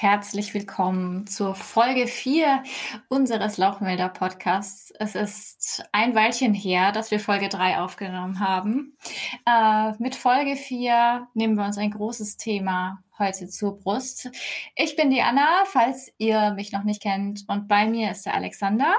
herzlich willkommen zur Folge 4 unseres Lauchmelder Podcasts. Es ist ein Weilchen her, dass wir Folge 3 aufgenommen haben. Äh, mit Folge 4 nehmen wir uns ein großes Thema heute zur Brust. Ich bin die Anna, falls ihr mich noch nicht kennt, und bei mir ist der Alexander.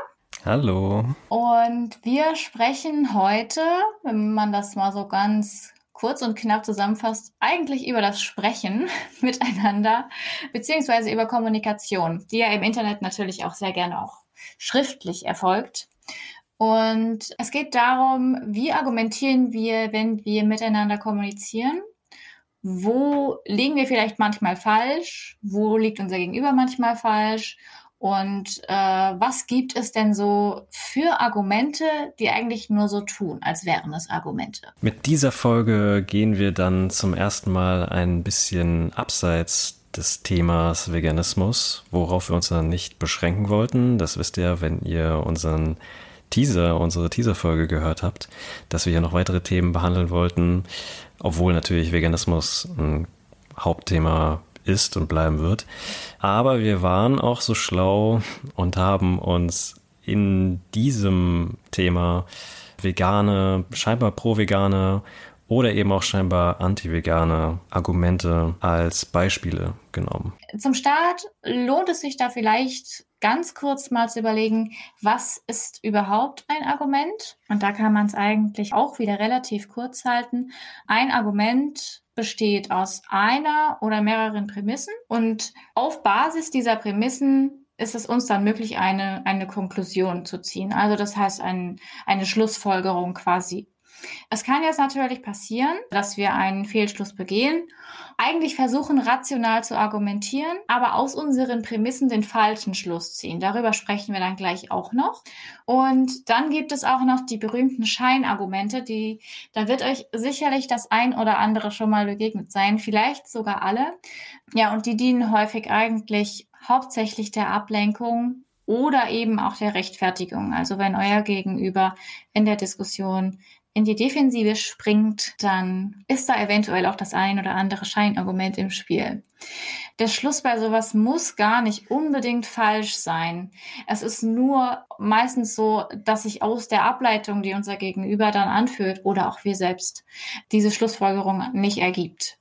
Hallo. Und wir sprechen heute, wenn man das mal so ganz kurz und knapp zusammenfasst, eigentlich über das Sprechen miteinander, beziehungsweise über Kommunikation, die ja im Internet natürlich auch sehr gerne auch schriftlich erfolgt. Und es geht darum, wie argumentieren wir, wenn wir miteinander kommunizieren? Wo liegen wir vielleicht manchmal falsch? Wo liegt unser Gegenüber manchmal falsch? Und äh, was gibt es denn so für Argumente, die eigentlich nur so tun, als wären es Argumente? Mit dieser Folge gehen wir dann zum ersten Mal ein bisschen abseits des Themas Veganismus, worauf wir uns dann nicht beschränken wollten. Das wisst ihr, wenn ihr unseren Teaser, unsere Teaser-Folge gehört habt, dass wir hier noch weitere Themen behandeln wollten, obwohl natürlich Veganismus ein Hauptthema ist und bleiben wird. Aber wir waren auch so schlau und haben uns in diesem Thema vegane, scheinbar pro-vegane oder eben auch scheinbar anti-vegane Argumente als Beispiele genommen. Zum Start lohnt es sich da vielleicht ganz kurz mal zu überlegen, was ist überhaupt ein Argument? Und da kann man es eigentlich auch wieder relativ kurz halten. Ein Argument besteht aus einer oder mehreren Prämissen und auf Basis dieser Prämissen ist es uns dann möglich, eine, eine Konklusion zu ziehen. Also das heißt ein, eine Schlussfolgerung quasi es kann jetzt natürlich passieren, dass wir einen Fehlschluss begehen, eigentlich versuchen rational zu argumentieren, aber aus unseren Prämissen den falschen Schluss ziehen. Darüber sprechen wir dann gleich auch noch. Und dann gibt es auch noch die berühmten Scheinargumente, die, da wird euch sicherlich das ein oder andere schon mal begegnet sein, vielleicht sogar alle. Ja, und die dienen häufig eigentlich hauptsächlich der Ablenkung oder eben auch der Rechtfertigung. Also wenn euer Gegenüber in der Diskussion in die Defensive springt, dann ist da eventuell auch das ein oder andere Scheinargument im Spiel. Der Schluss bei sowas muss gar nicht unbedingt falsch sein. Es ist nur meistens so, dass sich aus der Ableitung, die unser Gegenüber dann anführt oder auch wir selbst, diese Schlussfolgerung nicht ergibt.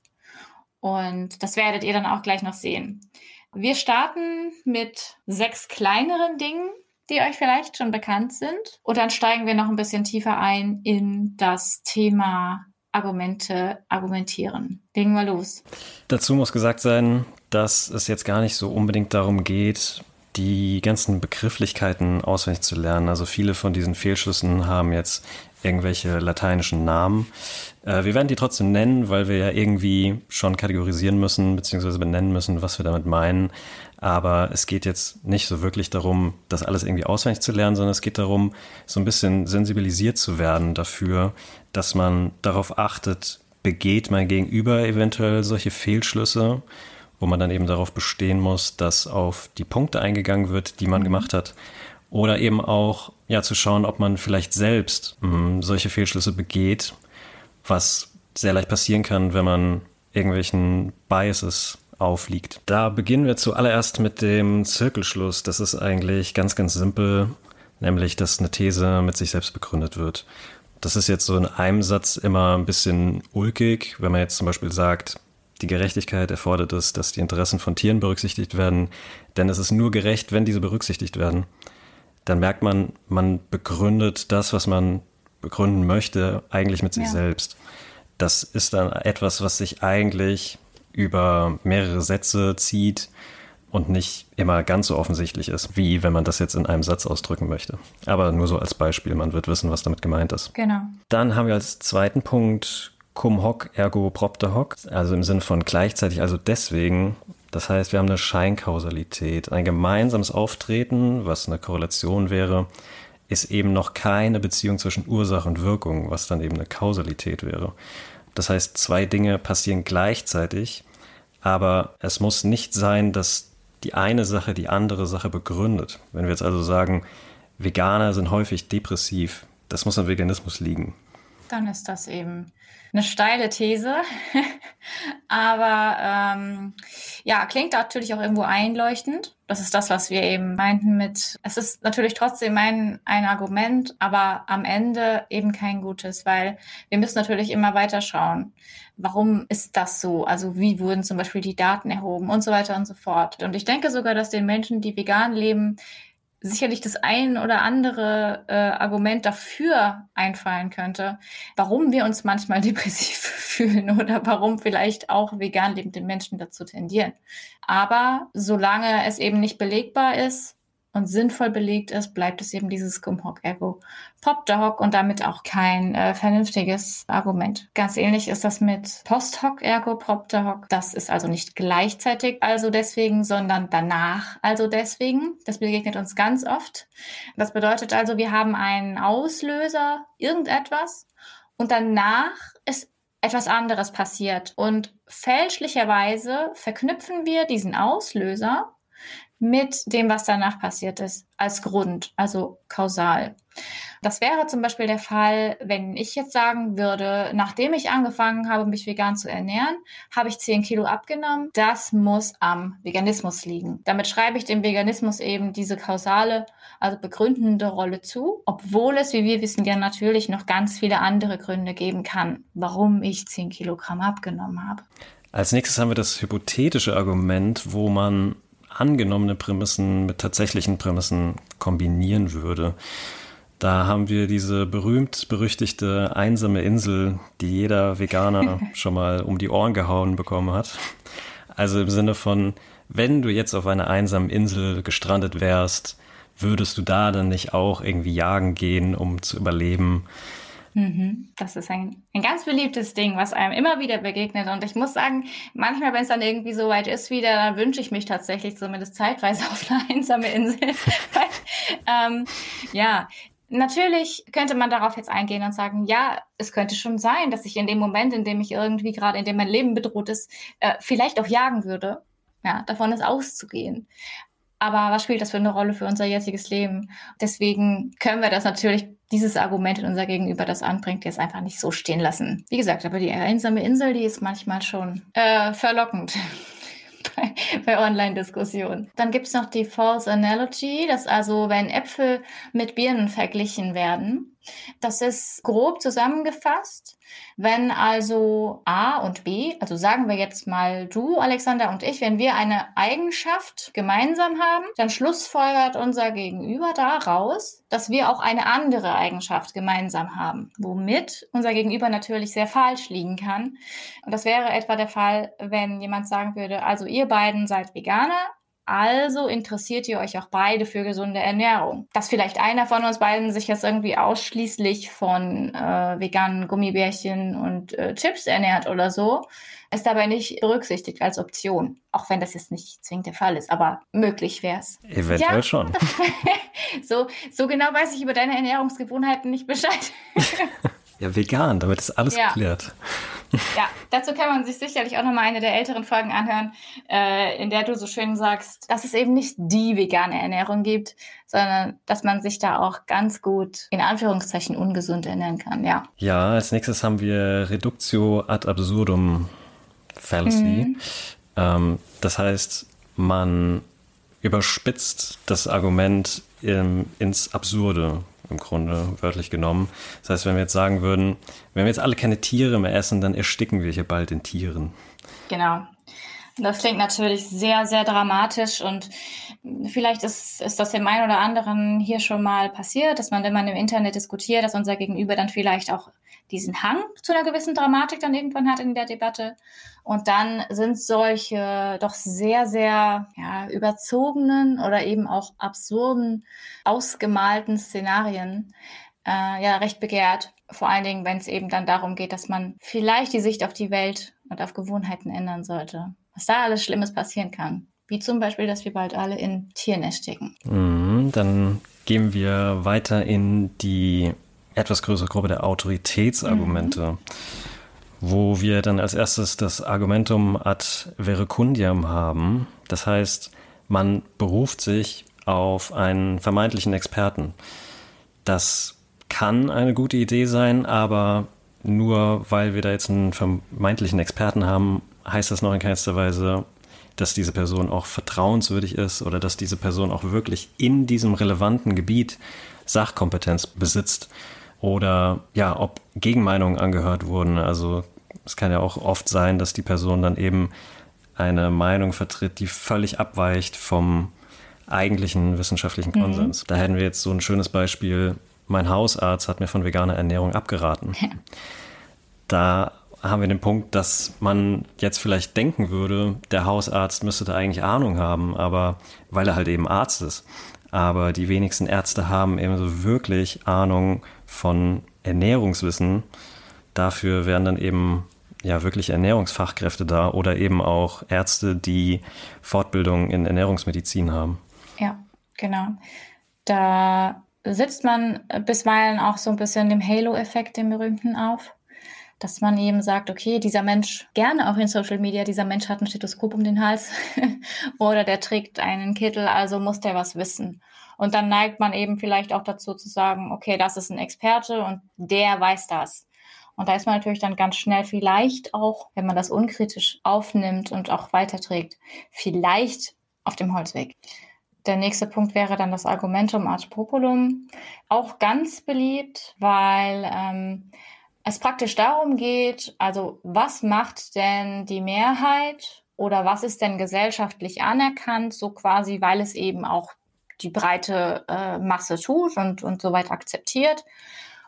Und das werdet ihr dann auch gleich noch sehen. Wir starten mit sechs kleineren Dingen, die euch vielleicht schon bekannt sind. Und dann steigen wir noch ein bisschen tiefer ein in das Thema Argumente, argumentieren. Legen wir los. Dazu muss gesagt sein, dass es jetzt gar nicht so unbedingt darum geht, die ganzen Begrifflichkeiten auswendig zu lernen. Also viele von diesen Fehlschlüssen haben jetzt irgendwelche lateinischen Namen. Äh, wir werden die trotzdem nennen, weil wir ja irgendwie schon kategorisieren müssen, beziehungsweise benennen müssen, was wir damit meinen. Aber es geht jetzt nicht so wirklich darum, das alles irgendwie auswendig zu lernen, sondern es geht darum, so ein bisschen sensibilisiert zu werden dafür, dass man darauf achtet, begeht mein Gegenüber eventuell solche Fehlschlüsse, wo man dann eben darauf bestehen muss, dass auf die Punkte eingegangen wird, die man mhm. gemacht hat. Oder eben auch, ja, zu schauen, ob man vielleicht selbst mh, hm, solche Fehlschlüsse begeht, was sehr leicht passieren kann, wenn man irgendwelchen Biases aufliegt. Da beginnen wir zuallererst mit dem Zirkelschluss. Das ist eigentlich ganz, ganz simpel, nämlich, dass eine These mit sich selbst begründet wird. Das ist jetzt so in einem Satz immer ein bisschen ulkig, wenn man jetzt zum Beispiel sagt, die Gerechtigkeit erfordert es, dass die Interessen von Tieren berücksichtigt werden, denn es ist nur gerecht, wenn diese berücksichtigt werden. Dann merkt man, man begründet das, was man begründen möchte, eigentlich mit sich ja. selbst. Das ist dann etwas, was sich eigentlich über mehrere Sätze zieht und nicht immer ganz so offensichtlich ist, wie wenn man das jetzt in einem Satz ausdrücken möchte. Aber nur so als Beispiel, man wird wissen, was damit gemeint ist. Genau. Dann haben wir als zweiten Punkt cum hoc ergo propter hoc, also im Sinne von gleichzeitig, also deswegen. Das heißt, wir haben eine Scheinkausalität. Ein gemeinsames Auftreten, was eine Korrelation wäre, ist eben noch keine Beziehung zwischen Ursache und Wirkung, was dann eben eine Kausalität wäre. Das heißt, zwei Dinge passieren gleichzeitig, aber es muss nicht sein, dass die eine Sache die andere Sache begründet. Wenn wir jetzt also sagen, Veganer sind häufig depressiv, das muss am Veganismus liegen. dann ist das eben eine steile These. Aber ähm, ja, klingt natürlich auch irgendwo einleuchtend. Das ist das, was wir eben meinten mit, es ist natürlich trotzdem ein, ein Argument, aber am Ende eben kein gutes, weil wir müssen natürlich immer weiter schauen. Warum ist das so? Also wie wurden zum Beispiel die Daten erhoben und so weiter und so fort. Und ich denke sogar, dass den Menschen, die vegan leben, sicherlich das ein oder andere äh, Argument dafür einfallen könnte, warum wir uns manchmal depressiv fühlen oder warum vielleicht auch vegan lebende Menschen dazu tendieren. Aber solange es eben nicht belegbar ist, und sinnvoll belegt ist, bleibt es eben dieses Scum-Hoc Ergo Pop Dog und damit auch kein äh, vernünftiges Argument. Ganz ähnlich ist das mit Post Hoc Ergo Pop Dog. Das ist also nicht gleichzeitig also deswegen, sondern danach also deswegen. Das begegnet uns ganz oft. Das bedeutet also, wir haben einen Auslöser, irgendetwas und danach ist etwas anderes passiert und fälschlicherweise verknüpfen wir diesen Auslöser mit dem, was danach passiert ist, als Grund, also kausal. Das wäre zum Beispiel der Fall, wenn ich jetzt sagen würde, nachdem ich angefangen habe, mich vegan zu ernähren, habe ich 10 Kilo abgenommen. Das muss am Veganismus liegen. Damit schreibe ich dem Veganismus eben diese kausale, also begründende Rolle zu, obwohl es, wie wir wissen, ja natürlich noch ganz viele andere Gründe geben kann, warum ich 10 Kilogramm abgenommen habe. Als nächstes haben wir das hypothetische Argument, wo man angenommene Prämissen mit tatsächlichen Prämissen kombinieren würde. Da haben wir diese berühmt-berüchtigte einsame Insel, die jeder Veganer schon mal um die Ohren gehauen bekommen hat. Also im Sinne von, wenn du jetzt auf einer einsamen Insel gestrandet wärst, würdest du da dann nicht auch irgendwie jagen gehen, um zu überleben? Mhm. Das ist ein, ein ganz beliebtes Ding, was einem immer wieder begegnet. Und ich muss sagen, manchmal, wenn es dann irgendwie so weit ist wieder, dann wünsche ich mich tatsächlich zumindest zeitweise auf eine einsame Insel. ähm, ja, Natürlich könnte man darauf jetzt eingehen und sagen, ja, es könnte schon sein, dass ich in dem Moment, in dem ich irgendwie gerade, in dem mein Leben bedroht ist, äh, vielleicht auch jagen würde. Ja, davon ist auszugehen. Aber was spielt das für eine Rolle für unser jetziges Leben? Deswegen können wir das natürlich dieses Argument in unser Gegenüber das anbringt, jetzt einfach nicht so stehen lassen. Wie gesagt, aber die einsame Insel, die ist manchmal schon äh, verlockend. bei, bei Online-Diskussionen. Dann gibt's noch die False Analogy, dass also, wenn Äpfel mit Birnen verglichen werden, das ist grob zusammengefasst. Wenn also A und B, also sagen wir jetzt mal du, Alexander und ich, wenn wir eine Eigenschaft gemeinsam haben, dann schlussfolgert unser Gegenüber daraus, dass wir auch eine andere Eigenschaft gemeinsam haben, womit unser Gegenüber natürlich sehr falsch liegen kann. Und das wäre etwa der Fall, wenn jemand sagen würde, also ihr beiden seid Veganer, also interessiert ihr euch auch beide für gesunde Ernährung. Dass vielleicht einer von uns beiden sich jetzt irgendwie ausschließlich von äh, veganen Gummibärchen und äh, Chips ernährt oder so, ist dabei nicht berücksichtigt als Option. Auch wenn das jetzt nicht zwingend der Fall ist, aber möglich wäre es. Eventuell ja. schon. so, so genau weiß ich über deine Ernährungsgewohnheiten nicht Bescheid. ja, vegan, damit ist alles ja. geklärt. Ja, dazu kann man sich sicherlich auch nochmal eine der älteren Folgen anhören, äh, in der du so schön sagst, dass es eben nicht die vegane Ernährung gibt, sondern dass man sich da auch ganz gut in Anführungszeichen ungesund ernähren kann, ja. Ja, als nächstes haben wir Reductio ad absurdum fallacy. Mhm. Ähm, das heißt, man überspitzt das Argument im, ins Absurde im Grunde wörtlich genommen. Das heißt, wenn wir jetzt sagen würden, wenn wir jetzt alle keine Tiere mehr essen, dann ersticken wir hier bald in Tieren. Genau. Das klingt natürlich sehr, sehr dramatisch und vielleicht ist, ist das dem einen oder anderen hier schon mal passiert, dass man, wenn man im Internet diskutiert, dass unser Gegenüber dann vielleicht auch diesen Hang zu einer gewissen Dramatik dann irgendwann hat in der Debatte. Und dann sind solche doch sehr, sehr ja, überzogenen oder eben auch absurden, ausgemalten Szenarien äh, ja recht begehrt. Vor allen Dingen, wenn es eben dann darum geht, dass man vielleicht die Sicht auf die Welt und auf Gewohnheiten ändern sollte. Was da alles Schlimmes passieren kann. Wie zum Beispiel, dass wir bald alle in Tieren ersticken. Mhm, dann gehen wir weiter in die etwas größere Gruppe der Autoritätsargumente, mhm. wo wir dann als erstes das Argumentum ad verecundiam haben. Das heißt, man beruft sich auf einen vermeintlichen Experten. Das kann eine gute Idee sein, aber nur weil wir da jetzt einen vermeintlichen Experten haben, heißt das noch in keinster Weise, dass diese Person auch vertrauenswürdig ist oder dass diese Person auch wirklich in diesem relevanten Gebiet Sachkompetenz besitzt oder ja, ob Gegenmeinungen angehört wurden. Also es kann ja auch oft sein, dass die Person dann eben eine Meinung vertritt, die völlig abweicht vom eigentlichen wissenschaftlichen mhm. Konsens. Mhm. Da hätten wir jetzt so ein schönes Beispiel. Mein Hausarzt hat mir von veganer Ernährung abgeraten. Ja. Da haben wir den Punkt, dass man jetzt vielleicht denken würde, der Hausarzt müsste da eigentlich Ahnung haben, aber weil er halt eben Arzt ist. Aber die wenigsten Ärzte haben eben so wirklich Ahnung von Ernährungswissen. Dafür werden dann eben ja wirklich Ernährungsfachkräfte da oder eben auch Ärzte, die Fortbildung in Ernährungsmedizin haben. Ja, genau. Da sitzt man bisweilen auch so ein bisschen dem Halo-Effekt, dem berühmten, auf dass man eben sagt, okay, dieser Mensch, gerne auch in Social Media, dieser Mensch hat ein Stethoskop um den Hals oder der trägt einen Kittel, also muss der was wissen. Und dann neigt man eben vielleicht auch dazu zu sagen, okay, das ist ein Experte und der weiß das. Und da ist man natürlich dann ganz schnell vielleicht auch, wenn man das unkritisch aufnimmt und auch weiterträgt, vielleicht auf dem Holzweg. Der nächste Punkt wäre dann das Argumentum ad populum. Auch ganz beliebt, weil ähm, es praktisch darum geht, also was macht denn die Mehrheit oder was ist denn gesellschaftlich anerkannt, so quasi, weil es eben auch die breite äh, Masse tut und, und soweit akzeptiert.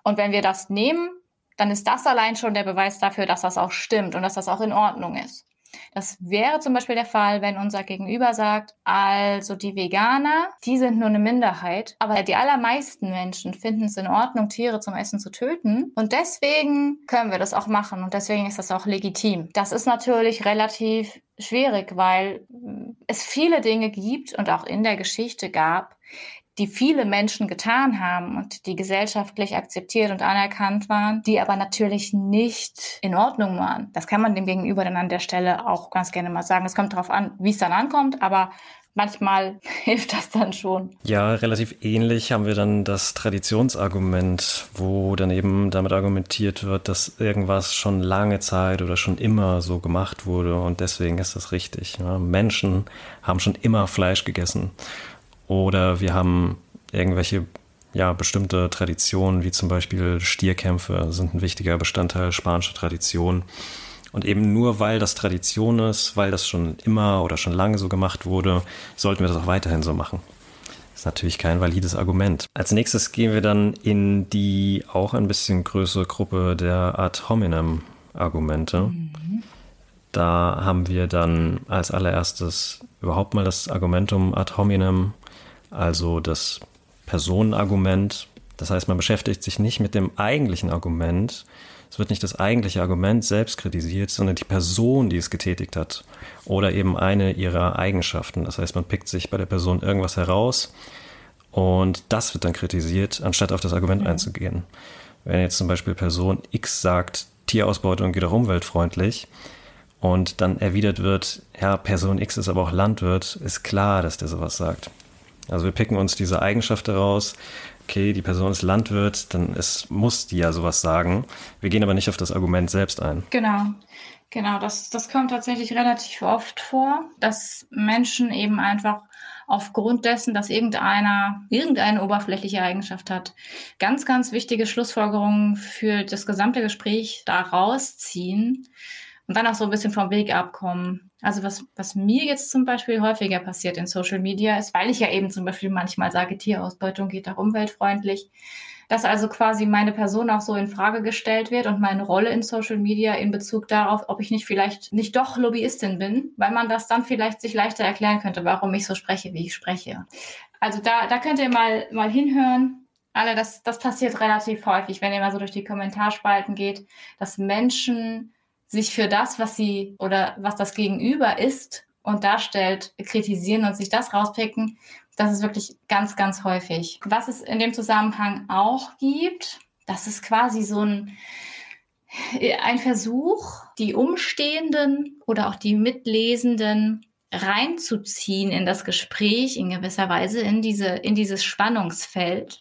Und wenn wir das nehmen, dann ist das allein schon der Beweis dafür, dass das auch stimmt und dass das auch in Ordnung ist. Das wäre zum Beispiel der Fall, wenn unser Gegenüber sagt, also die Veganer, die sind nur eine Minderheit, aber die allermeisten Menschen finden es in Ordnung, Tiere zum Essen zu töten. Und deswegen können wir das auch machen und deswegen ist das auch legitim. Das ist natürlich relativ schwierig, weil es viele Dinge gibt und auch in der Geschichte gab, die viele Menschen getan haben und die gesellschaftlich akzeptiert und anerkannt waren, die aber natürlich nicht in Ordnung waren. Das kann man dem Gegenüber dann an der Stelle auch ganz gerne mal sagen. Es kommt darauf an, wie es dann ankommt, aber manchmal hilft das dann schon. Ja, relativ ähnlich haben wir dann das Traditionsargument, wo dann eben damit argumentiert wird, dass irgendwas schon lange Zeit oder schon immer so gemacht wurde und deswegen ist das richtig. Ja, Menschen haben schon immer Fleisch gegessen. Oder wir haben irgendwelche ja, bestimmte Traditionen, wie zum Beispiel Stierkämpfe, sind ein wichtiger Bestandteil spanischer Tradition. Und eben nur weil das Tradition ist, weil das schon immer oder schon lange so gemacht wurde, sollten wir das auch weiterhin so machen. Das ist natürlich kein valides Argument. Als nächstes gehen wir dann in die auch ein bisschen größere Gruppe der Ad hominem Argumente. Mhm. Da haben wir dann als allererstes überhaupt mal das Argumentum ad hominem also das Personenargument. Das heißt, man beschäftigt sich nicht mit dem eigentlichen Argument. Es wird nicht das eigentliche Argument selbst kritisiert, sondern die Person, die es getätigt hat. Oder eben eine ihrer Eigenschaften. Das heißt, man pickt sich bei der Person irgendwas heraus und das wird dann kritisiert, anstatt auf das Argument mhm. einzugehen. Wenn jetzt zum Beispiel Person X sagt, Tierausbeutung geht auch umweltfreundlich, und dann erwidert wird, ja, Person X ist aber auch Landwirt, ist klar, dass der sowas sagt. Also wir picken uns diese Eigenschaft heraus. Okay, die Person ist Landwirt, dann ist, muss die ja sowas sagen. Wir gehen aber nicht auf das Argument selbst ein. Genau. Genau, das, das kommt tatsächlich relativ oft vor, dass Menschen eben einfach aufgrund dessen, dass irgendeiner irgendeine oberflächliche Eigenschaft hat, ganz, ganz wichtige Schlussfolgerungen für das gesamte Gespräch daraus ziehen und dann auch so ein bisschen vom Weg abkommen. Also was, was mir jetzt zum Beispiel häufiger passiert in Social Media ist, weil ich ja eben zum Beispiel manchmal sage, Tierausbeutung geht auch umweltfreundlich, dass also quasi meine Person auch so in Frage gestellt wird und meine Rolle in Social Media in Bezug darauf, ob ich nicht vielleicht nicht doch Lobbyistin bin, weil man das dann vielleicht sich leichter erklären könnte, warum ich so spreche, wie ich spreche. Also da, da könnt ihr mal, mal hinhören. Alle, das, das passiert relativ häufig, wenn ihr mal so durch die Kommentarspalten geht, dass Menschen sich für das, was sie oder was das Gegenüber ist und darstellt, kritisieren und sich das rauspicken, das ist wirklich ganz, ganz häufig. Was es in dem Zusammenhang auch gibt, das ist quasi so ein, ein Versuch, die Umstehenden oder auch die Mitlesenden reinzuziehen in das Gespräch in gewisser Weise, in diese, in dieses Spannungsfeld.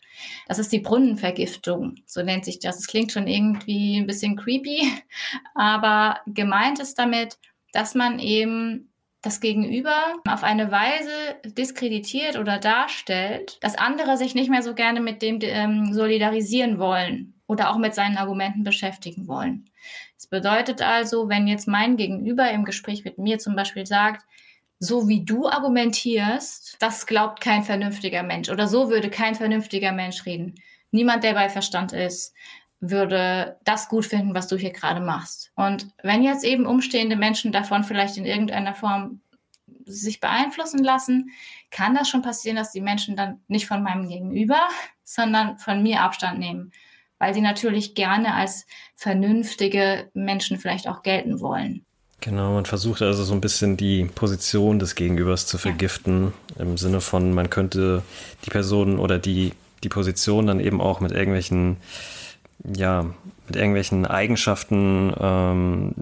Das ist die Brunnenvergiftung. So nennt sich das. Es klingt schon irgendwie ein bisschen creepy, aber gemeint ist damit, dass man eben das Gegenüber auf eine Weise diskreditiert oder darstellt, dass andere sich nicht mehr so gerne mit dem ähm, solidarisieren wollen oder auch mit seinen Argumenten beschäftigen wollen. Das bedeutet also, wenn jetzt mein Gegenüber im Gespräch mit mir zum Beispiel sagt, so wie du argumentierst, das glaubt kein vernünftiger Mensch oder so würde kein vernünftiger Mensch reden. Niemand, der bei Verstand ist, würde das gut finden, was du hier gerade machst. Und wenn jetzt eben umstehende Menschen davon vielleicht in irgendeiner Form sich beeinflussen lassen, kann das schon passieren, dass die Menschen dann nicht von meinem Gegenüber, sondern von mir Abstand nehmen, weil sie natürlich gerne als vernünftige Menschen vielleicht auch gelten wollen. Genau, man versucht also so ein bisschen die Position des Gegenübers zu vergiften, ja. im Sinne von, man könnte die Person oder die, die Position dann eben auch mit irgendwelchen ja, mit irgendwelchen Eigenschaften ähm,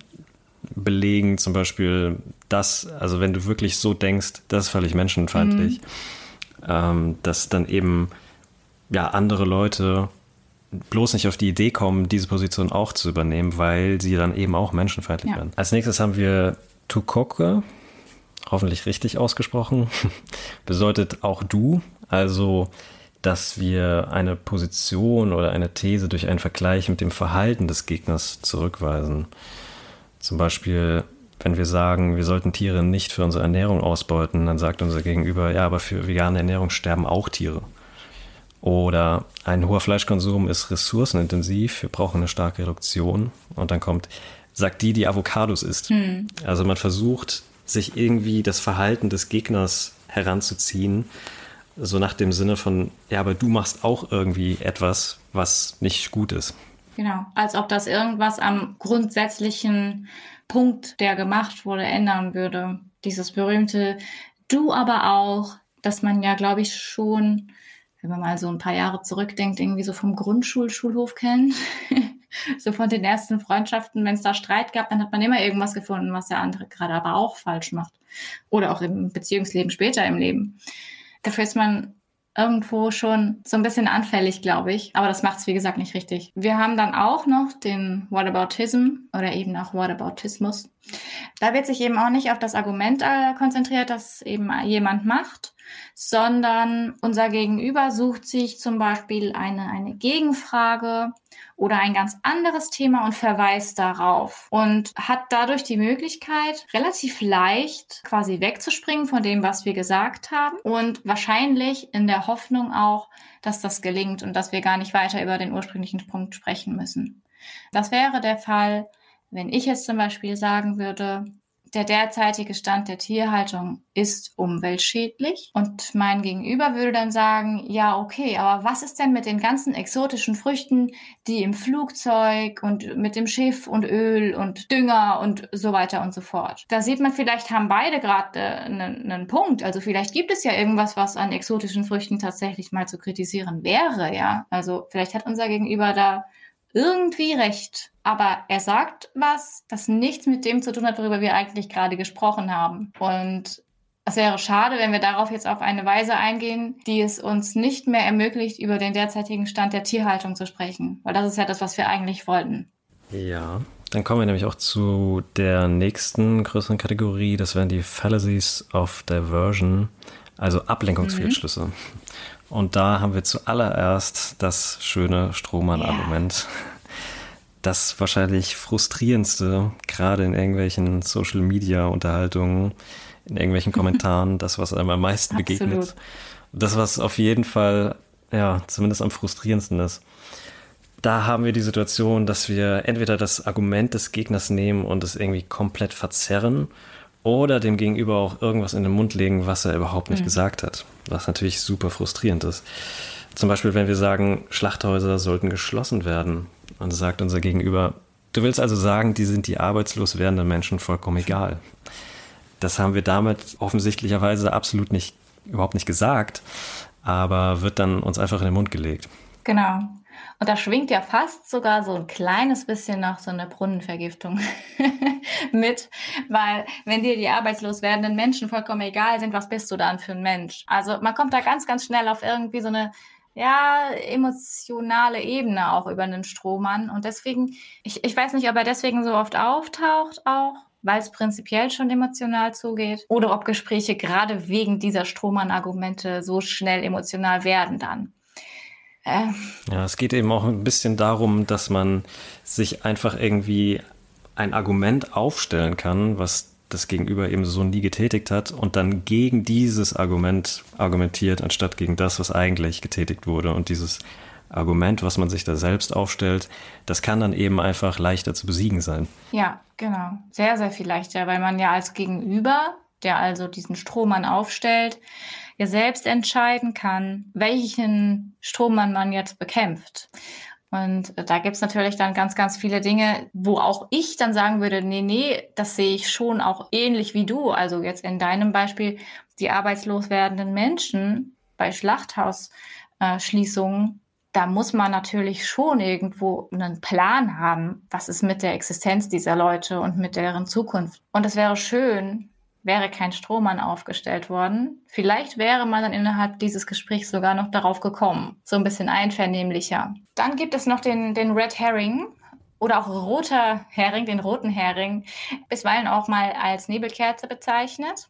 belegen, zum Beispiel das, also wenn du wirklich so denkst, das ist völlig menschenfeindlich, mhm. ähm, dass dann eben ja andere Leute bloß nicht auf die Idee kommen, diese Position auch zu übernehmen, weil sie dann eben auch menschenfeindlich ja. werden. Als nächstes haben wir Tukoke, hoffentlich richtig ausgesprochen, bedeutet auch du, also dass wir eine Position oder eine These durch einen Vergleich mit dem Verhalten des Gegners zurückweisen. Zum Beispiel, wenn wir sagen, wir sollten Tiere nicht für unsere Ernährung ausbeuten, dann sagt unser Gegenüber, ja, aber für vegane Ernährung sterben auch Tiere. Oder ein hoher Fleischkonsum ist ressourcenintensiv, wir brauchen eine starke Reduktion. Und dann kommt, sagt die, die Avocados isst. Hm. Also man versucht, sich irgendwie das Verhalten des Gegners heranzuziehen so nach dem Sinne von, ja, aber du machst auch irgendwie etwas, was nicht gut ist. Genau, als ob das irgendwas am grundsätzlichen Punkt, der gemacht wurde, ändern würde. Dieses berühmte Du aber auch, dass man ja, glaube ich, schon, wenn man mal so ein paar Jahre zurückdenkt, irgendwie so vom Grundschulschulhof kennt. so von den ersten Freundschaften, wenn es da Streit gab, dann hat man immer irgendwas gefunden, was der andere gerade aber auch falsch macht. Oder auch im Beziehungsleben später im Leben. Dafür ist man irgendwo schon so ein bisschen anfällig, glaube ich. Aber das macht es, wie gesagt, nicht richtig. Wir haben dann auch noch den Whataboutism oder eben auch Whataboutismus. Da wird sich eben auch nicht auf das Argument äh, konzentriert, das eben jemand macht, sondern unser Gegenüber sucht sich zum Beispiel eine, eine Gegenfrage oder ein ganz anderes Thema und verweist darauf und hat dadurch die Möglichkeit, relativ leicht quasi wegzuspringen von dem, was wir gesagt haben und wahrscheinlich in der Hoffnung auch, dass das gelingt und dass wir gar nicht weiter über den ursprünglichen Punkt sprechen müssen. Das wäre der Fall, wenn ich jetzt zum Beispiel sagen würde, der derzeitige Stand der Tierhaltung ist umweltschädlich. Und mein Gegenüber würde dann sagen, ja, okay, aber was ist denn mit den ganzen exotischen Früchten, die im Flugzeug und mit dem Schiff und Öl und Dünger und so weiter und so fort? Da sieht man, vielleicht haben beide gerade einen, einen Punkt. Also vielleicht gibt es ja irgendwas, was an exotischen Früchten tatsächlich mal zu kritisieren wäre, ja. Also vielleicht hat unser Gegenüber da irgendwie recht. Aber er sagt was, das nichts mit dem zu tun hat, worüber wir eigentlich gerade gesprochen haben. Und es wäre schade, wenn wir darauf jetzt auf eine Weise eingehen, die es uns nicht mehr ermöglicht, über den derzeitigen Stand der Tierhaltung zu sprechen. Weil das ist ja das, was wir eigentlich wollten. Ja, dann kommen wir nämlich auch zu der nächsten größeren Kategorie. Das wären die Fallacies of Diversion, also Ablenkungsfehlschlüsse. Mhm. Und da haben wir zuallererst das schöne Strohmann-Argument. Yeah. Das wahrscheinlich frustrierendste, gerade in irgendwelchen Social-Media-Unterhaltungen, in irgendwelchen Kommentaren, das, was einem am meisten begegnet. Das, was auf jeden Fall, ja, zumindest am frustrierendsten ist. Da haben wir die Situation, dass wir entweder das Argument des Gegners nehmen und es irgendwie komplett verzerren oder dem Gegenüber auch irgendwas in den Mund legen, was er überhaupt nicht mhm. gesagt hat, was natürlich super frustrierend ist. Zum Beispiel, wenn wir sagen, Schlachthäuser sollten geschlossen werden und sagt unser Gegenüber, du willst also sagen, die sind die arbeitslos werdenden Menschen vollkommen egal. Das haben wir damit offensichtlicherweise absolut nicht, überhaupt nicht gesagt, aber wird dann uns einfach in den Mund gelegt. Genau. Und da schwingt ja fast sogar so ein kleines bisschen noch so eine Brunnenvergiftung mit, weil wenn dir die arbeitslos werdenden Menschen vollkommen egal sind, was bist du dann für ein Mensch? Also man kommt da ganz, ganz schnell auf irgendwie so eine ja, emotionale Ebene auch über einen Strohmann. Und deswegen, ich, ich weiß nicht, ob er deswegen so oft auftaucht auch, weil es prinzipiell schon emotional zugeht, oder ob Gespräche gerade wegen dieser Strohmann-Argumente so schnell emotional werden dann. Ja, es geht eben auch ein bisschen darum, dass man sich einfach irgendwie ein Argument aufstellen kann, was das Gegenüber eben so nie getätigt hat und dann gegen dieses Argument argumentiert, anstatt gegen das, was eigentlich getätigt wurde. Und dieses Argument, was man sich da selbst aufstellt, das kann dann eben einfach leichter zu besiegen sein. Ja, genau. Sehr, sehr viel leichter, weil man ja als Gegenüber, der also diesen Strohmann aufstellt, ja selbst entscheiden kann, welchen Strohmann man jetzt bekämpft. Und da gibt's natürlich dann ganz, ganz viele Dinge, wo auch ich dann sagen würde, nee, nee, das sehe ich schon auch ähnlich wie du. Also jetzt in deinem Beispiel, die arbeitslos werdenden Menschen bei Schlachthausschließungen, äh, da muss man natürlich schon irgendwo einen Plan haben, was ist mit der Existenz dieser Leute und mit deren Zukunft. Und es wäre schön, wäre kein Strohmann aufgestellt worden. Vielleicht wäre man dann innerhalb dieses Gesprächs sogar noch darauf gekommen. So ein bisschen einvernehmlicher. Dann gibt es noch den, den Red Herring oder auch roter Hering, den roten Hering, bisweilen auch mal als Nebelkerze bezeichnet.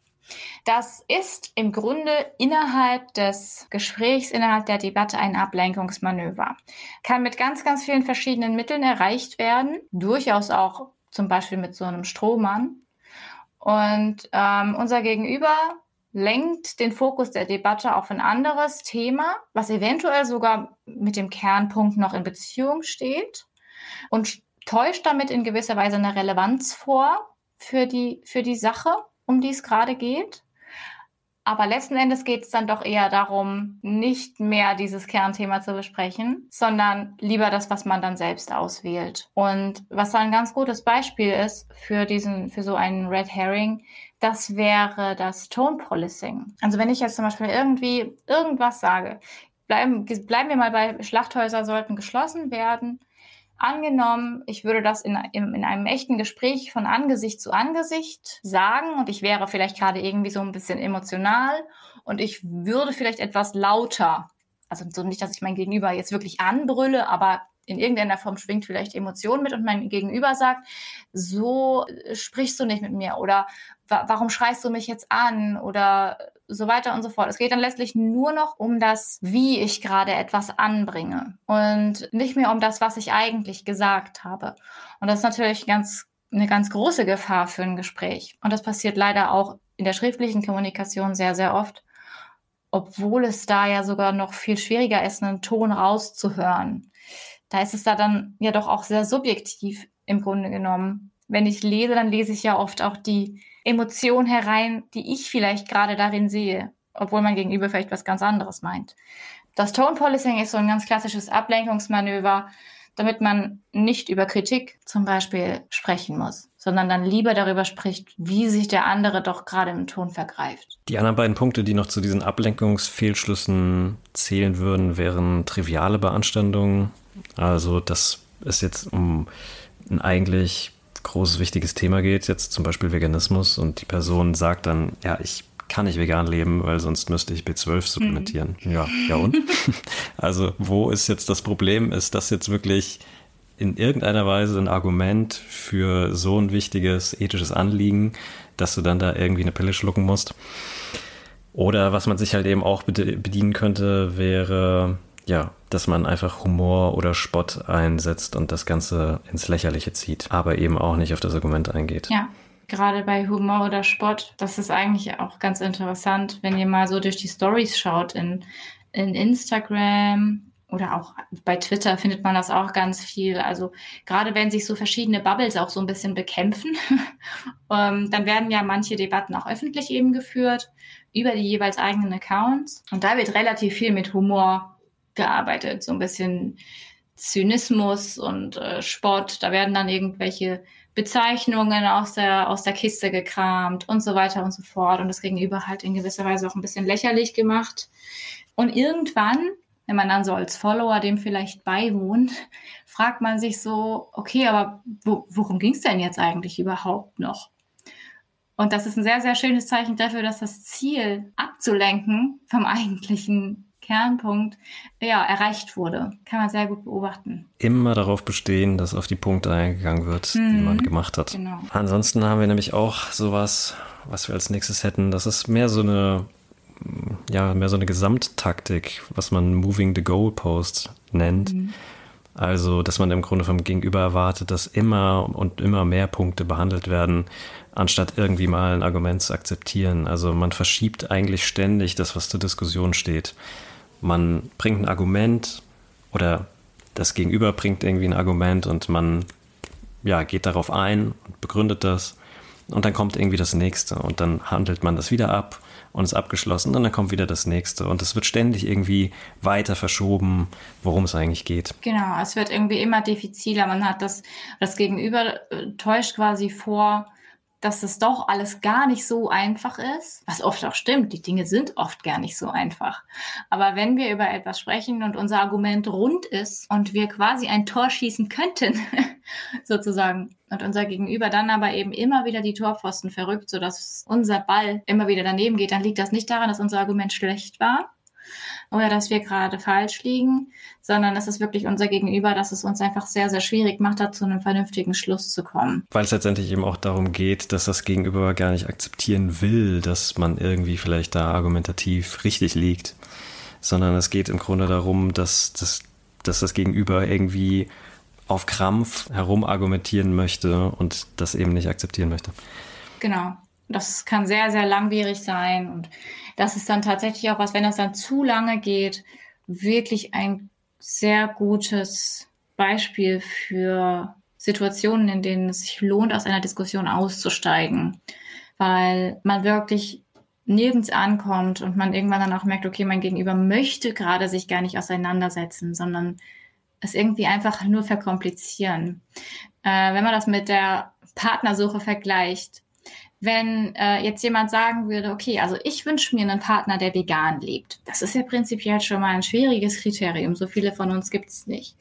Das ist im Grunde innerhalb des Gesprächs, innerhalb der Debatte ein Ablenkungsmanöver. Kann mit ganz, ganz vielen verschiedenen Mitteln erreicht werden, durchaus auch zum Beispiel mit so einem Strohmann. Und ähm, unser Gegenüber lenkt den Fokus der Debatte auf ein anderes Thema, was eventuell sogar mit dem Kernpunkt noch in Beziehung steht und täuscht damit in gewisser Weise eine Relevanz vor für die, für die Sache, um die es gerade geht. Aber letzten Endes geht es dann doch eher darum, nicht mehr dieses Kernthema zu besprechen, sondern lieber das, was man dann selbst auswählt. Und was ein ganz gutes Beispiel ist für diesen, für so einen Red Herring, das wäre das Tone Policing. Also wenn ich jetzt zum Beispiel irgendwie irgendwas sage, bleiben, bleiben wir mal bei Schlachthäuser sollten geschlossen werden Angenommen, ich würde das in, in, in, einem echten Gespräch von Angesicht zu Angesicht sagen und ich wäre vielleicht gerade irgendwie so ein bisschen emotional und ich würde vielleicht etwas lauter, also so nicht, dass ich mein Gegenüber jetzt wirklich anbrülle, aber in irgendeiner Form schwingt vielleicht Emotion mit und mein Gegenüber sagt, so sprichst du nicht mit mir oder warum schreist du mich jetzt an oder so weiter und so fort. Es geht dann letztlich nur noch um das, wie ich gerade etwas anbringe und nicht mehr um das, was ich eigentlich gesagt habe. Und das ist natürlich ganz, eine ganz große Gefahr für ein Gespräch. Und das passiert leider auch in der schriftlichen Kommunikation sehr, sehr oft, obwohl es da ja sogar noch viel schwieriger ist, einen Ton rauszuhören. Da ist es da dann ja doch auch sehr subjektiv im Grunde genommen. Wenn ich lese, dann lese ich ja oft auch die Emotion herein, die ich vielleicht gerade darin sehe, obwohl mein Gegenüber vielleicht was ganz anderes meint. Das Tone Policing ist so ein ganz klassisches Ablenkungsmanöver, damit man nicht über Kritik zum Beispiel sprechen muss, sondern dann lieber darüber spricht, wie sich der andere doch gerade im Ton vergreift. Die anderen beiden Punkte, die noch zu diesen Ablenkungsfehlschlüssen zählen würden, wären triviale Beanstandungen. Also das ist jetzt um ein eigentlich großes, wichtiges Thema geht, jetzt zum Beispiel Veganismus, und die Person sagt dann, ja, ich kann nicht vegan leben, weil sonst müsste ich B12 supplementieren. Mhm. Ja, ja und? also wo ist jetzt das Problem? Ist das jetzt wirklich in irgendeiner Weise ein Argument für so ein wichtiges ethisches Anliegen, dass du dann da irgendwie eine Pille schlucken musst? Oder was man sich halt eben auch bedienen könnte, wäre ja, dass man einfach Humor oder Spott einsetzt und das Ganze ins Lächerliche zieht, aber eben auch nicht auf das Argument eingeht. Ja, gerade bei Humor oder Spott, das ist eigentlich auch ganz interessant, wenn ihr mal so durch die Stories schaut in, in Instagram oder auch bei Twitter findet man das auch ganz viel. Also gerade wenn sich so verschiedene Bubbles auch so ein bisschen bekämpfen, ähm, dann werden ja manche Debatten auch öffentlich eben geführt über die jeweils eigenen Accounts. Und da wird relativ viel mit Humor gearbeitet, so ein bisschen Zynismus und äh, Spott. Da werden dann irgendwelche Bezeichnungen aus der, aus der Kiste gekramt und so weiter und so fort und das Gegenüber halt in gewisser Weise auch ein bisschen lächerlich gemacht. Und irgendwann wenn man dann so als Follower dem vielleicht beiwohnt, fragt man sich so, okay, aber wo, worum ging es denn jetzt eigentlich überhaupt noch? Und das ist ein sehr, sehr schönes Zeichen dafür, dass das Ziel abzulenken vom eigentlichen Kernpunkt ja, erreicht wurde. Kann man sehr gut beobachten. Immer darauf bestehen, dass auf die Punkte eingegangen wird, mhm. die man gemacht hat. Genau. Ansonsten haben wir nämlich auch sowas, was wir als nächstes hätten. Das ist mehr so eine, ja, mehr so eine Gesamttaktik, was man Moving the Goalpost nennt. Mhm. Also, dass man im Grunde vom Gegenüber erwartet, dass immer und immer mehr Punkte behandelt werden, anstatt irgendwie mal ein Argument zu akzeptieren. Also man verschiebt eigentlich ständig das, was zur Diskussion steht. Man bringt ein Argument oder das Gegenüber bringt irgendwie ein Argument und man ja, geht darauf ein und begründet das. Und dann kommt irgendwie das nächste und dann handelt man das wieder ab und ist abgeschlossen und dann kommt wieder das nächste und es wird ständig irgendwie weiter verschoben, worum es eigentlich geht. Genau, es wird irgendwie immer diffiziler. Man hat das, das Gegenüber äh, täuscht quasi vor, dass es doch alles gar nicht so einfach ist, was oft auch stimmt. Die Dinge sind oft gar nicht so einfach. Aber wenn wir über etwas sprechen und unser Argument rund ist und wir quasi ein Tor schießen könnten, sozusagen, und unser Gegenüber dann aber eben immer wieder die Torpfosten verrückt, sodass unser Ball immer wieder daneben geht, dann liegt das nicht daran, dass unser Argument schlecht war, oder dass wir gerade falsch liegen, sondern es ist wirklich unser Gegenüber, dass es uns einfach sehr, sehr schwierig macht, da zu einem vernünftigen Schluss zu kommen. Weil es letztendlich eben auch darum geht, dass das Gegenüber gar nicht akzeptieren will, dass man irgendwie vielleicht da argumentativ richtig liegt, sondern es geht im Grunde darum, dass, dass, dass das Gegenüber irgendwie auf Krampf herum argumentieren möchte und das eben nicht akzeptieren möchte. Genau. Das kann sehr, sehr langwierig sein und das ist dann tatsächlich auch was, wenn das dann zu lange geht, wirklich ein sehr gutes Beispiel für Situationen, in denen es sich lohnt, aus einer Diskussion auszusteigen, weil man wirklich nirgends ankommt und man irgendwann dann auch merkt, okay, mein Gegenüber möchte gerade sich gar nicht auseinandersetzen, sondern es irgendwie einfach nur verkomplizieren. Äh, wenn man das mit der Partnersuche vergleicht, wenn äh, jetzt jemand sagen würde, okay, also ich wünsche mir einen Partner, der vegan lebt. Das ist ja prinzipiell schon mal ein schwieriges Kriterium. So viele von uns gibt es nicht.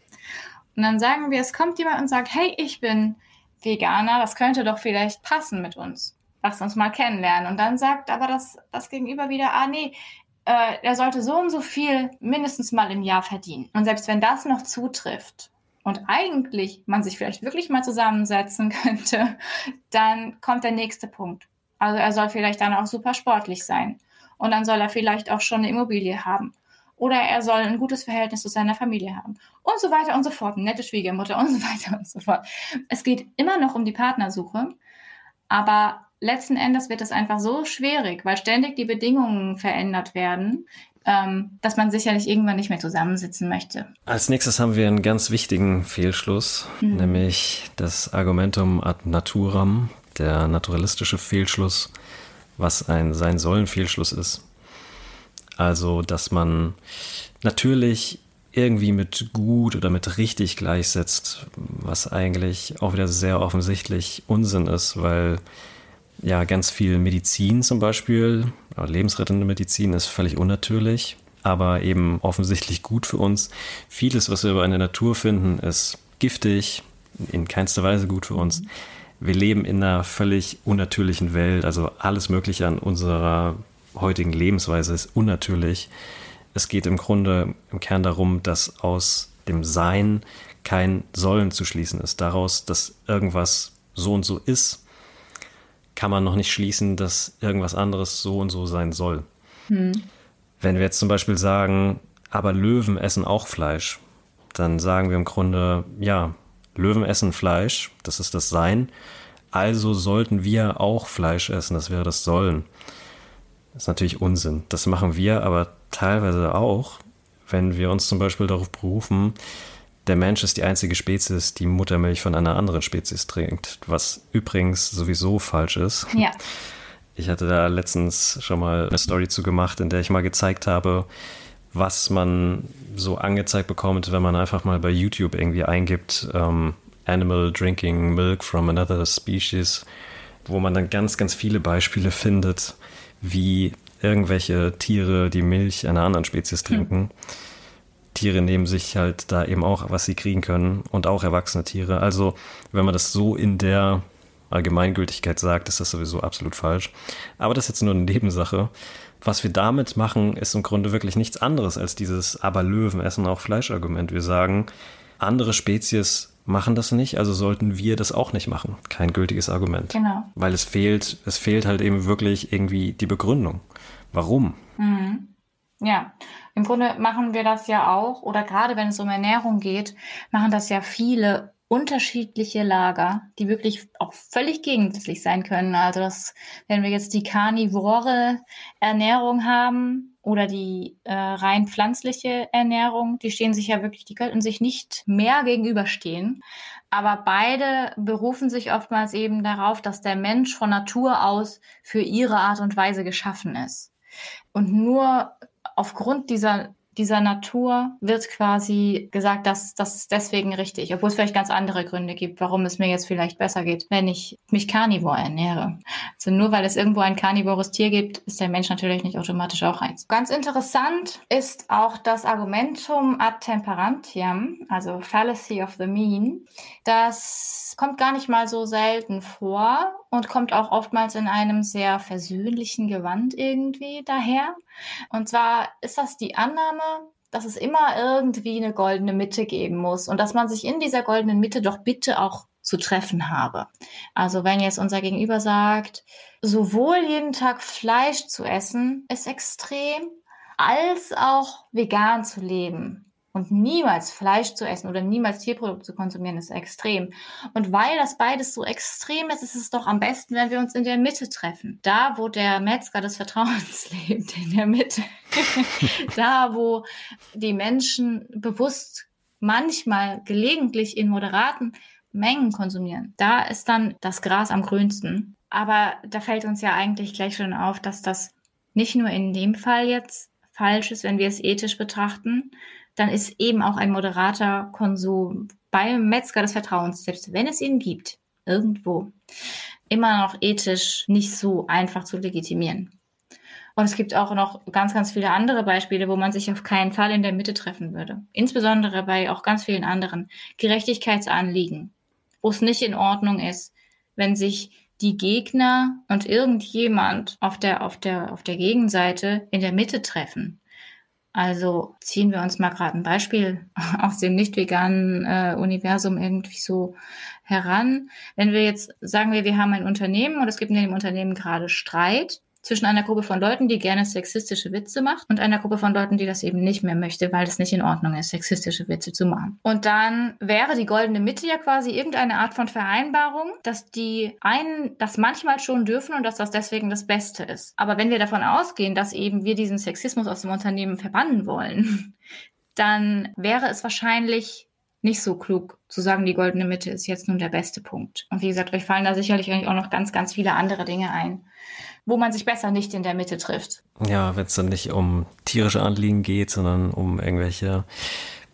Und dann sagen wir, es kommt jemand und sagt, hey, ich bin Veganer, das könnte doch vielleicht passen mit uns. Lass uns mal kennenlernen. Und dann sagt aber das, das Gegenüber wieder, ah nee, äh, er sollte so und so viel mindestens mal im Jahr verdienen. Und selbst wenn das noch zutrifft, und eigentlich man sich vielleicht wirklich mal zusammensetzen könnte, dann kommt der nächste Punkt. Also er soll vielleicht dann auch super sportlich sein. Und dann soll er vielleicht auch schon eine Immobilie haben. Oder er soll ein gutes Verhältnis zu seiner Familie haben. Und so weiter und so fort. Eine nette Schwiegermutter und so weiter und so fort. Es geht immer noch um die Partnersuche. Aber letzten Endes wird es einfach so schwierig, weil ständig die Bedingungen verändert werden, ähm, dass man sicherlich irgendwann nicht mehr zusammensitzen möchte. Als nächstes haben wir einen ganz wichtigen Fehlschluss, mhm. nämlich das Argumentum ad naturam, der naturalistische Fehlschluss, was ein sein sollen Fehlschluss ist. Also, dass man natürlich irgendwie mit gut oder mit richtig gleichsetzt, was eigentlich auch wieder sehr offensichtlich Unsinn ist, weil ja, ganz viel Medizin zum Beispiel, lebensrettende Medizin ist völlig unnatürlich, aber eben offensichtlich gut für uns. Vieles, was wir in der Natur finden, ist giftig, in keinster Weise gut für uns. Wir leben in einer völlig unnatürlichen Welt, also alles Mögliche an unserer heutigen Lebensweise ist unnatürlich. Es geht im Grunde im Kern darum, dass aus dem Sein kein Sollen zu schließen ist. Daraus, dass irgendwas so und so ist, kann man noch nicht schließen, dass irgendwas anderes so und so sein soll. Hm. Wenn wir jetzt zum Beispiel sagen, aber Löwen essen auch Fleisch, dann sagen wir im Grunde, ja, Löwen essen Fleisch, das ist das Sein, also sollten wir auch Fleisch essen, das wäre das Sollen. Das ist natürlich Unsinn. Das machen wir aber teilweise auch, wenn wir uns zum Beispiel darauf berufen, der Mensch ist die einzige Spezies, die Muttermilch von einer anderen Spezies trinkt, was übrigens sowieso falsch ist. Ja. Ich hatte da letztens schon mal eine Story zu gemacht, in der ich mal gezeigt habe, was man so angezeigt bekommt, wenn man einfach mal bei YouTube irgendwie eingibt, ähm, Animal Drinking Milk from Another Species, wo man dann ganz, ganz viele Beispiele findet, wie irgendwelche Tiere die Milch einer anderen Spezies hm. trinken. Hm Tiere nehmen sich halt da eben auch, was sie kriegen können und auch erwachsene Tiere. Also wenn man das so in der Allgemeingültigkeit sagt, ist das sowieso absolut falsch. Aber das ist jetzt nur eine Nebensache. Was wir damit machen, ist im Grunde wirklich nichts anderes als dieses Aber Löwen essen auch Fleischargument. Wir sagen, andere Spezies machen das nicht, also sollten wir das auch nicht machen. Kein gültiges Argument. Genau. Weil es fehlt, es fehlt halt eben wirklich irgendwie die Begründung. Warum? Mhm. Ja, im Grunde machen wir das ja auch, oder gerade wenn es um Ernährung geht, machen das ja viele unterschiedliche Lager, die wirklich auch völlig gegensätzlich sein können. Also das, wenn wir jetzt die karnivore Ernährung haben oder die äh, rein pflanzliche Ernährung, die stehen sich ja wirklich, die könnten sich nicht mehr gegenüberstehen. Aber beide berufen sich oftmals eben darauf, dass der Mensch von Natur aus für ihre Art und Weise geschaffen ist. Und nur aufgrund dieser dieser Natur wird quasi gesagt, dass das ist deswegen richtig, obwohl es vielleicht ganz andere Gründe gibt, warum es mir jetzt vielleicht besser geht, wenn ich mich karnivor ernähre. Also nur weil es irgendwo ein karnivores Tier gibt, ist der Mensch natürlich nicht automatisch auch eins. Ganz interessant ist auch das Argumentum ad temperantiam, also fallacy of the mean. Das kommt gar nicht mal so selten vor und kommt auch oftmals in einem sehr versöhnlichen Gewand irgendwie daher. Und zwar ist das die Annahme, dass es immer irgendwie eine goldene Mitte geben muss und dass man sich in dieser goldenen Mitte doch bitte auch zu treffen habe. Also wenn jetzt unser Gegenüber sagt, sowohl jeden Tag Fleisch zu essen ist extrem, als auch vegan zu leben und niemals Fleisch zu essen oder niemals Tierprodukte zu konsumieren, ist extrem. Und weil das beides so extrem ist, ist es doch am besten, wenn wir uns in der Mitte treffen. Da, wo der Metzger des Vertrauens lebt, in der Mitte. da, wo die Menschen bewusst manchmal gelegentlich in moderaten Mengen konsumieren. Da ist dann das Gras am grünsten. Aber da fällt uns ja eigentlich gleich schon auf, dass das nicht nur in dem Fall jetzt falsch ist, wenn wir es ethisch betrachten, dann ist eben auch ein moderater Konsum beim Metzger des Vertrauens, selbst wenn es ihn gibt, irgendwo, immer noch ethisch nicht so einfach zu legitimieren. Und es gibt auch noch ganz, ganz viele andere Beispiele, wo man sich auf keinen Fall in der Mitte treffen würde. Insbesondere bei auch ganz vielen anderen Gerechtigkeitsanliegen, wo es nicht in Ordnung ist, wenn sich die Gegner und irgendjemand auf der, auf der, auf der Gegenseite in der Mitte treffen. Also ziehen wir uns mal gerade ein Beispiel aus dem nicht veganen äh, Universum irgendwie so heran. Wenn wir jetzt sagen wir, wir haben ein Unternehmen und es gibt in dem Unternehmen gerade Streit zwischen einer Gruppe von Leuten, die gerne sexistische Witze macht und einer Gruppe von Leuten, die das eben nicht mehr möchte, weil es nicht in Ordnung ist, sexistische Witze zu machen. Und dann wäre die goldene Mitte ja quasi irgendeine Art von Vereinbarung, dass die einen das manchmal schon dürfen und dass das deswegen das Beste ist. Aber wenn wir davon ausgehen, dass eben wir diesen Sexismus aus dem Unternehmen verbannen wollen, dann wäre es wahrscheinlich nicht so klug zu sagen, die goldene Mitte ist jetzt nun der beste Punkt. Und wie gesagt, euch fallen da sicherlich auch noch ganz, ganz viele andere Dinge ein wo man sich besser nicht in der Mitte trifft. Ja, wenn es dann nicht um tierische Anliegen geht, sondern um irgendwelche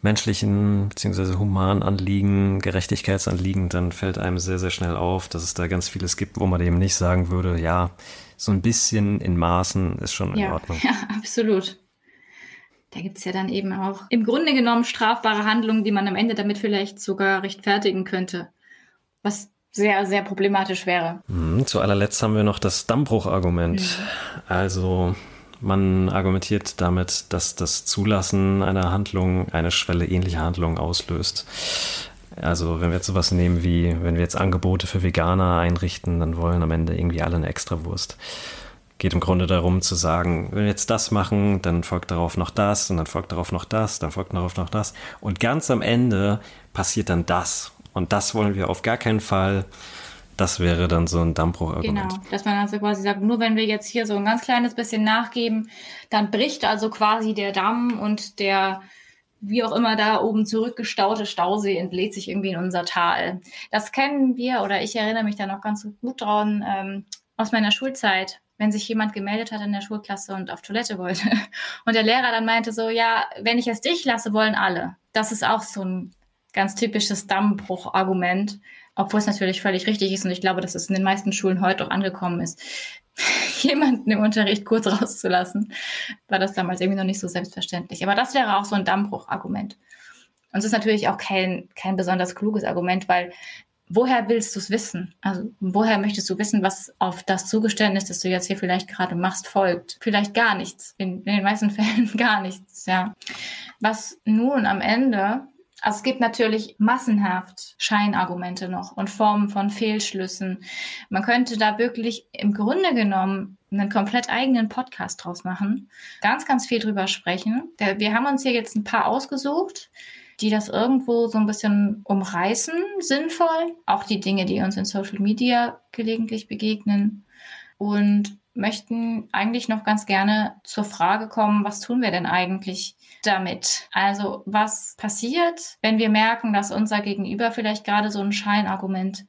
menschlichen bzw. humanen Anliegen, Gerechtigkeitsanliegen, dann fällt einem sehr, sehr schnell auf, dass es da ganz vieles gibt, wo man eben nicht sagen würde, ja, so ein bisschen in Maßen ist schon in ja, Ordnung. Ja, absolut. Da gibt es ja dann eben auch im Grunde genommen strafbare Handlungen, die man am Ende damit vielleicht sogar rechtfertigen könnte. Was sehr, sehr problematisch wäre. Mhm, zu allerletzt haben wir noch das Dammbruchargument. Mhm. Also man argumentiert damit, dass das Zulassen einer Handlung eine Schwelle ähnlicher Handlungen auslöst. Also wenn wir jetzt sowas nehmen wie, wenn wir jetzt Angebote für Veganer einrichten, dann wollen am Ende irgendwie alle eine Extrawurst. Geht im Grunde darum zu sagen, wenn wir jetzt das machen, dann folgt darauf noch das und dann folgt darauf noch das, dann folgt darauf noch das. Und ganz am Ende passiert dann das. Und das wollen wir auf gar keinen Fall. Das wäre dann so ein Dammbruchargument. Genau, dass man also quasi sagt, nur wenn wir jetzt hier so ein ganz kleines bisschen nachgeben, dann bricht also quasi der Damm und der wie auch immer da oben zurückgestaute Stausee entlädt sich irgendwie in unser Tal. Das kennen wir oder ich erinnere mich da noch ganz gut dran ähm, aus meiner Schulzeit, wenn sich jemand gemeldet hat in der Schulklasse und auf Toilette wollte und der Lehrer dann meinte so, ja, wenn ich es dich lasse, wollen alle. Das ist auch so ein ganz typisches Dammbruchargument, obwohl es natürlich völlig richtig ist und ich glaube, dass es in den meisten Schulen heute auch angekommen ist, jemanden im Unterricht kurz rauszulassen, war das damals irgendwie noch nicht so selbstverständlich. Aber das wäre auch so ein Dammbruchargument. Und es ist natürlich auch kein, kein besonders kluges Argument, weil woher willst du es wissen? Also woher möchtest du wissen, was auf das Zugeständnis, das du jetzt hier vielleicht gerade machst, folgt? Vielleicht gar nichts. In, in den meisten Fällen gar nichts, ja. Was nun am Ende also es gibt natürlich massenhaft Scheinargumente noch und Formen von Fehlschlüssen. Man könnte da wirklich im Grunde genommen einen komplett eigenen Podcast draus machen, ganz, ganz viel drüber sprechen. Wir haben uns hier jetzt ein paar ausgesucht, die das irgendwo so ein bisschen umreißen, sinnvoll. Auch die Dinge, die uns in Social Media gelegentlich begegnen. Und möchten eigentlich noch ganz gerne zur Frage kommen, was tun wir denn eigentlich damit? Also was passiert, wenn wir merken, dass unser Gegenüber vielleicht gerade so ein Scheinargument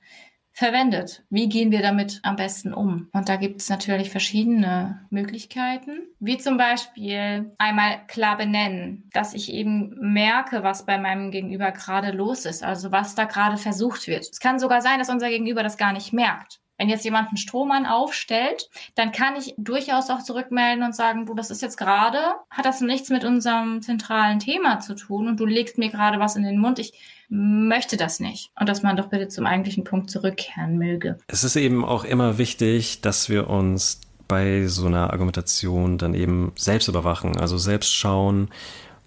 verwendet. Wie gehen wir damit am besten um? Und da gibt es natürlich verschiedene Möglichkeiten, wie zum Beispiel einmal klar benennen, dass ich eben merke, was bei meinem Gegenüber gerade los ist, also was da gerade versucht wird. Es kann sogar sein, dass unser Gegenüber das gar nicht merkt. Wenn jetzt jemand einen Strohmann aufstellt, dann kann ich durchaus auch zurückmelden und sagen, du, das ist jetzt gerade, hat das nichts mit unserem zentralen Thema zu tun und du legst mir gerade was in den Mund. Ich möchte das nicht. Und dass man doch bitte zum eigentlichen Punkt zurückkehren möge. Es ist eben auch immer wichtig, dass wir uns bei so einer Argumentation dann eben selbst überwachen, also selbst schauen,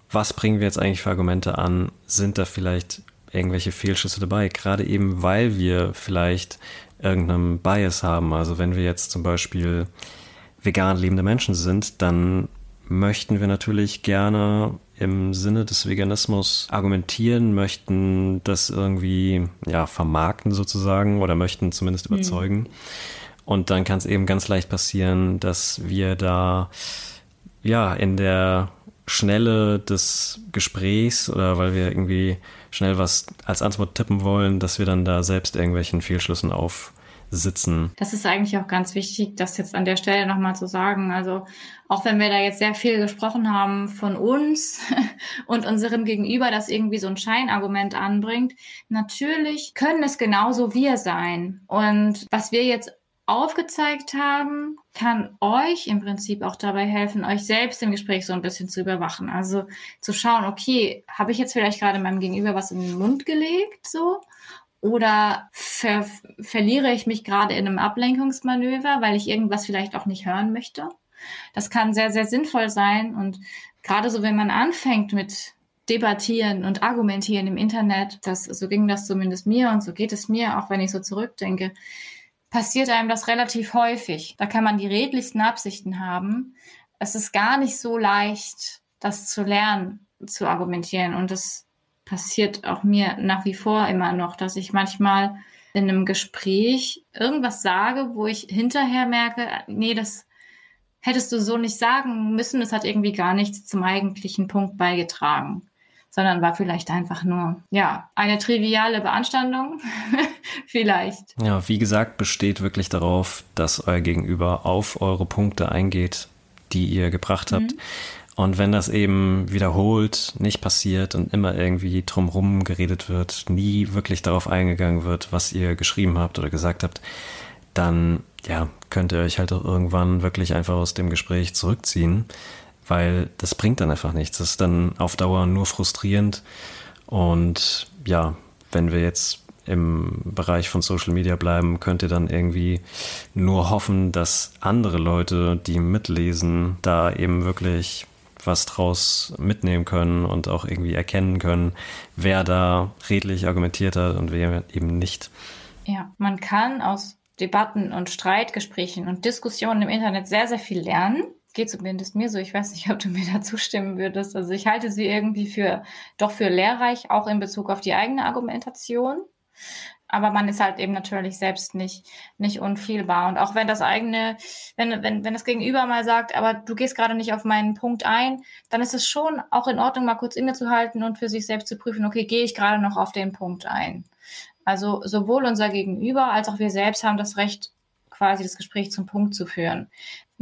was bringen wir jetzt eigentlich für Argumente an? Sind da vielleicht irgendwelche Fehlschüsse dabei? Gerade eben, weil wir vielleicht irgendeinem Bias haben. Also wenn wir jetzt zum Beispiel vegan lebende Menschen sind, dann möchten wir natürlich gerne im Sinne des Veganismus argumentieren, möchten das irgendwie ja vermarkten sozusagen oder möchten zumindest mhm. überzeugen. Mhm. Und dann kann es eben ganz leicht passieren, dass wir da ja in der Schnelle des Gesprächs oder weil wir irgendwie schnell was als Antwort tippen wollen, dass wir dann da selbst irgendwelchen Fehlschlüssen aufsitzen. Das ist eigentlich auch ganz wichtig, das jetzt an der Stelle nochmal zu sagen. Also auch wenn wir da jetzt sehr viel gesprochen haben von uns und unserem Gegenüber, das irgendwie so ein Scheinargument anbringt, natürlich können es genauso wir sein. Und was wir jetzt aufgezeigt haben, kann euch im Prinzip auch dabei helfen, euch selbst im Gespräch so ein bisschen zu überwachen. Also zu schauen, okay, habe ich jetzt vielleicht gerade meinem Gegenüber was in den Mund gelegt, so? Oder ver verliere ich mich gerade in einem Ablenkungsmanöver, weil ich irgendwas vielleicht auch nicht hören möchte? Das kann sehr, sehr sinnvoll sein. Und gerade so, wenn man anfängt mit debattieren und argumentieren im Internet, das, so ging das zumindest mir und so geht es mir, auch wenn ich so zurückdenke, passiert einem das relativ häufig. Da kann man die redlichsten Absichten haben. Es ist gar nicht so leicht, das zu lernen, zu argumentieren. Und das passiert auch mir nach wie vor immer noch, dass ich manchmal in einem Gespräch irgendwas sage, wo ich hinterher merke, nee, das hättest du so nicht sagen müssen. Es hat irgendwie gar nichts zum eigentlichen Punkt beigetragen sondern war vielleicht einfach nur, ja, eine triviale Beanstandung. vielleicht. Ja, wie gesagt, besteht wirklich darauf, dass euer Gegenüber auf eure Punkte eingeht, die ihr gebracht habt. Mhm. Und wenn das eben wiederholt nicht passiert und immer irgendwie drumrum geredet wird, nie wirklich darauf eingegangen wird, was ihr geschrieben habt oder gesagt habt, dann ja, könnt ihr euch halt auch irgendwann wirklich einfach aus dem Gespräch zurückziehen weil das bringt dann einfach nichts. Das ist dann auf Dauer nur frustrierend. Und ja, wenn wir jetzt im Bereich von Social Media bleiben, könnt ihr dann irgendwie nur hoffen, dass andere Leute, die mitlesen, da eben wirklich was draus mitnehmen können und auch irgendwie erkennen können, wer da redlich argumentiert hat und wer eben nicht. Ja, man kann aus Debatten und Streitgesprächen und Diskussionen im Internet sehr, sehr viel lernen geht zumindest mir so. Ich weiß nicht, ob du mir da zustimmen würdest. Also ich halte sie irgendwie für doch für lehrreich, auch in Bezug auf die eigene Argumentation. Aber man ist halt eben natürlich selbst nicht, nicht unfehlbar. Und auch wenn das eigene, wenn, wenn, wenn das Gegenüber mal sagt, aber du gehst gerade nicht auf meinen Punkt ein, dann ist es schon auch in Ordnung, mal kurz innezuhalten und für sich selbst zu prüfen, okay, gehe ich gerade noch auf den Punkt ein. Also sowohl unser Gegenüber als auch wir selbst haben das Recht, quasi das Gespräch zum Punkt zu führen.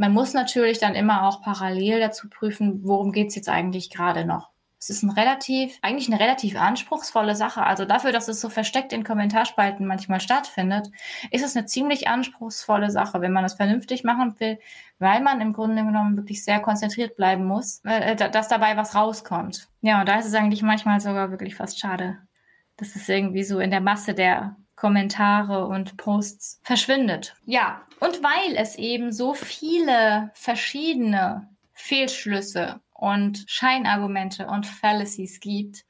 Man muss natürlich dann immer auch parallel dazu prüfen, worum geht es jetzt eigentlich gerade noch. Es ist ein relativ, eigentlich eine relativ anspruchsvolle Sache. Also dafür, dass es so versteckt in Kommentarspalten manchmal stattfindet, ist es eine ziemlich anspruchsvolle Sache, wenn man das vernünftig machen will, weil man im Grunde genommen wirklich sehr konzentriert bleiben muss, äh, dass dabei was rauskommt. Ja, und da ist es eigentlich manchmal sogar wirklich fast schade, dass es irgendwie so in der Masse der Kommentare und Posts verschwindet. Ja, und weil es eben so viele verschiedene Fehlschlüsse und Scheinargumente und Fallacies gibt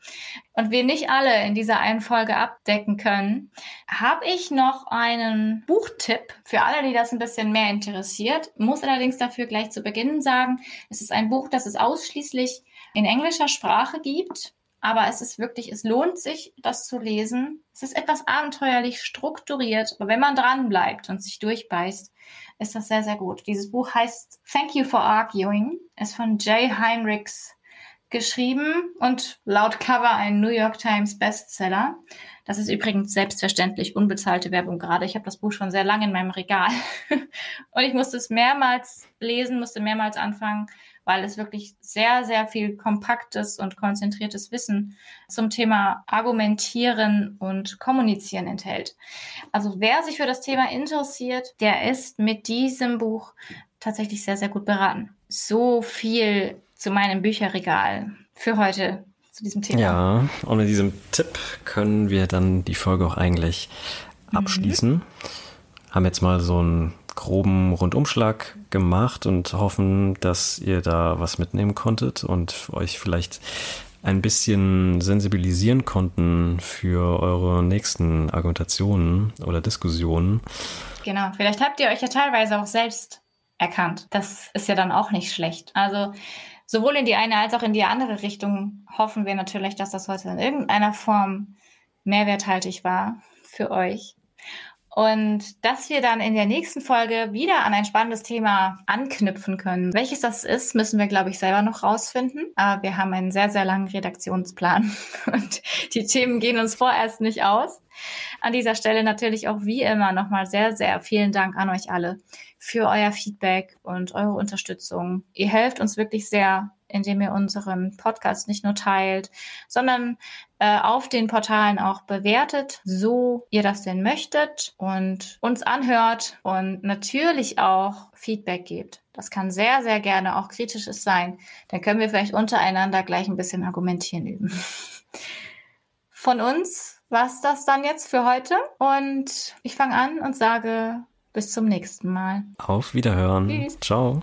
und wir nicht alle in dieser einen Folge abdecken können, habe ich noch einen Buchtipp für alle, die das ein bisschen mehr interessiert. Muss allerdings dafür gleich zu Beginn sagen, es ist ein Buch, das es ausschließlich in englischer Sprache gibt aber es ist wirklich, es lohnt sich, das zu lesen. Es ist etwas abenteuerlich strukturiert, aber wenn man dran bleibt und sich durchbeißt, ist das sehr, sehr gut. Dieses Buch heißt Thank You for Arguing, ist von Jay Heinrichs geschrieben und laut Cover ein New York Times Bestseller. Das ist übrigens selbstverständlich unbezahlte Werbung gerade. Ich habe das Buch schon sehr lange in meinem Regal und ich musste es mehrmals lesen, musste mehrmals anfangen, weil es wirklich sehr, sehr viel kompaktes und konzentriertes Wissen zum Thema Argumentieren und Kommunizieren enthält. Also wer sich für das Thema interessiert, der ist mit diesem Buch tatsächlich sehr, sehr gut beraten. So viel zu meinem Bücherregal für heute zu diesem Thema. Ja, und mit diesem Tipp können wir dann die Folge auch eigentlich mhm. abschließen. Mhm. Haben jetzt mal so ein groben Rundumschlag gemacht und hoffen, dass ihr da was mitnehmen konntet und euch vielleicht ein bisschen sensibilisieren konnten für eure nächsten Argumentationen oder Diskussionen. Genau, vielleicht habt ihr euch ja teilweise auch selbst erkannt. Das ist ja dann auch nicht schlecht. Also sowohl in die eine als auch in die andere Richtung hoffen wir natürlich, dass das heute in irgendeiner Form mehrwerthaltig war für euch. Und dass wir dann in der nächsten Folge wieder an ein spannendes Thema anknüpfen können. Welches das ist, müssen wir, glaube ich, selber noch rausfinden. Aber wir haben einen sehr, sehr langen Redaktionsplan und die Themen gehen uns vorerst nicht aus. An dieser Stelle natürlich auch wie immer nochmal sehr, sehr vielen Dank an euch alle für euer Feedback und eure Unterstützung. Ihr helft uns wirklich sehr, indem ihr unseren Podcast nicht nur teilt, sondern auf den Portalen auch bewertet, so ihr das denn möchtet und uns anhört und natürlich auch Feedback gebt. Das kann sehr, sehr gerne auch kritisches sein. Dann können wir vielleicht untereinander gleich ein bisschen argumentieren üben. Von uns war's das dann jetzt für heute und ich fange an und sage bis zum nächsten Mal. Auf Wiederhören. Tschüss. Ciao.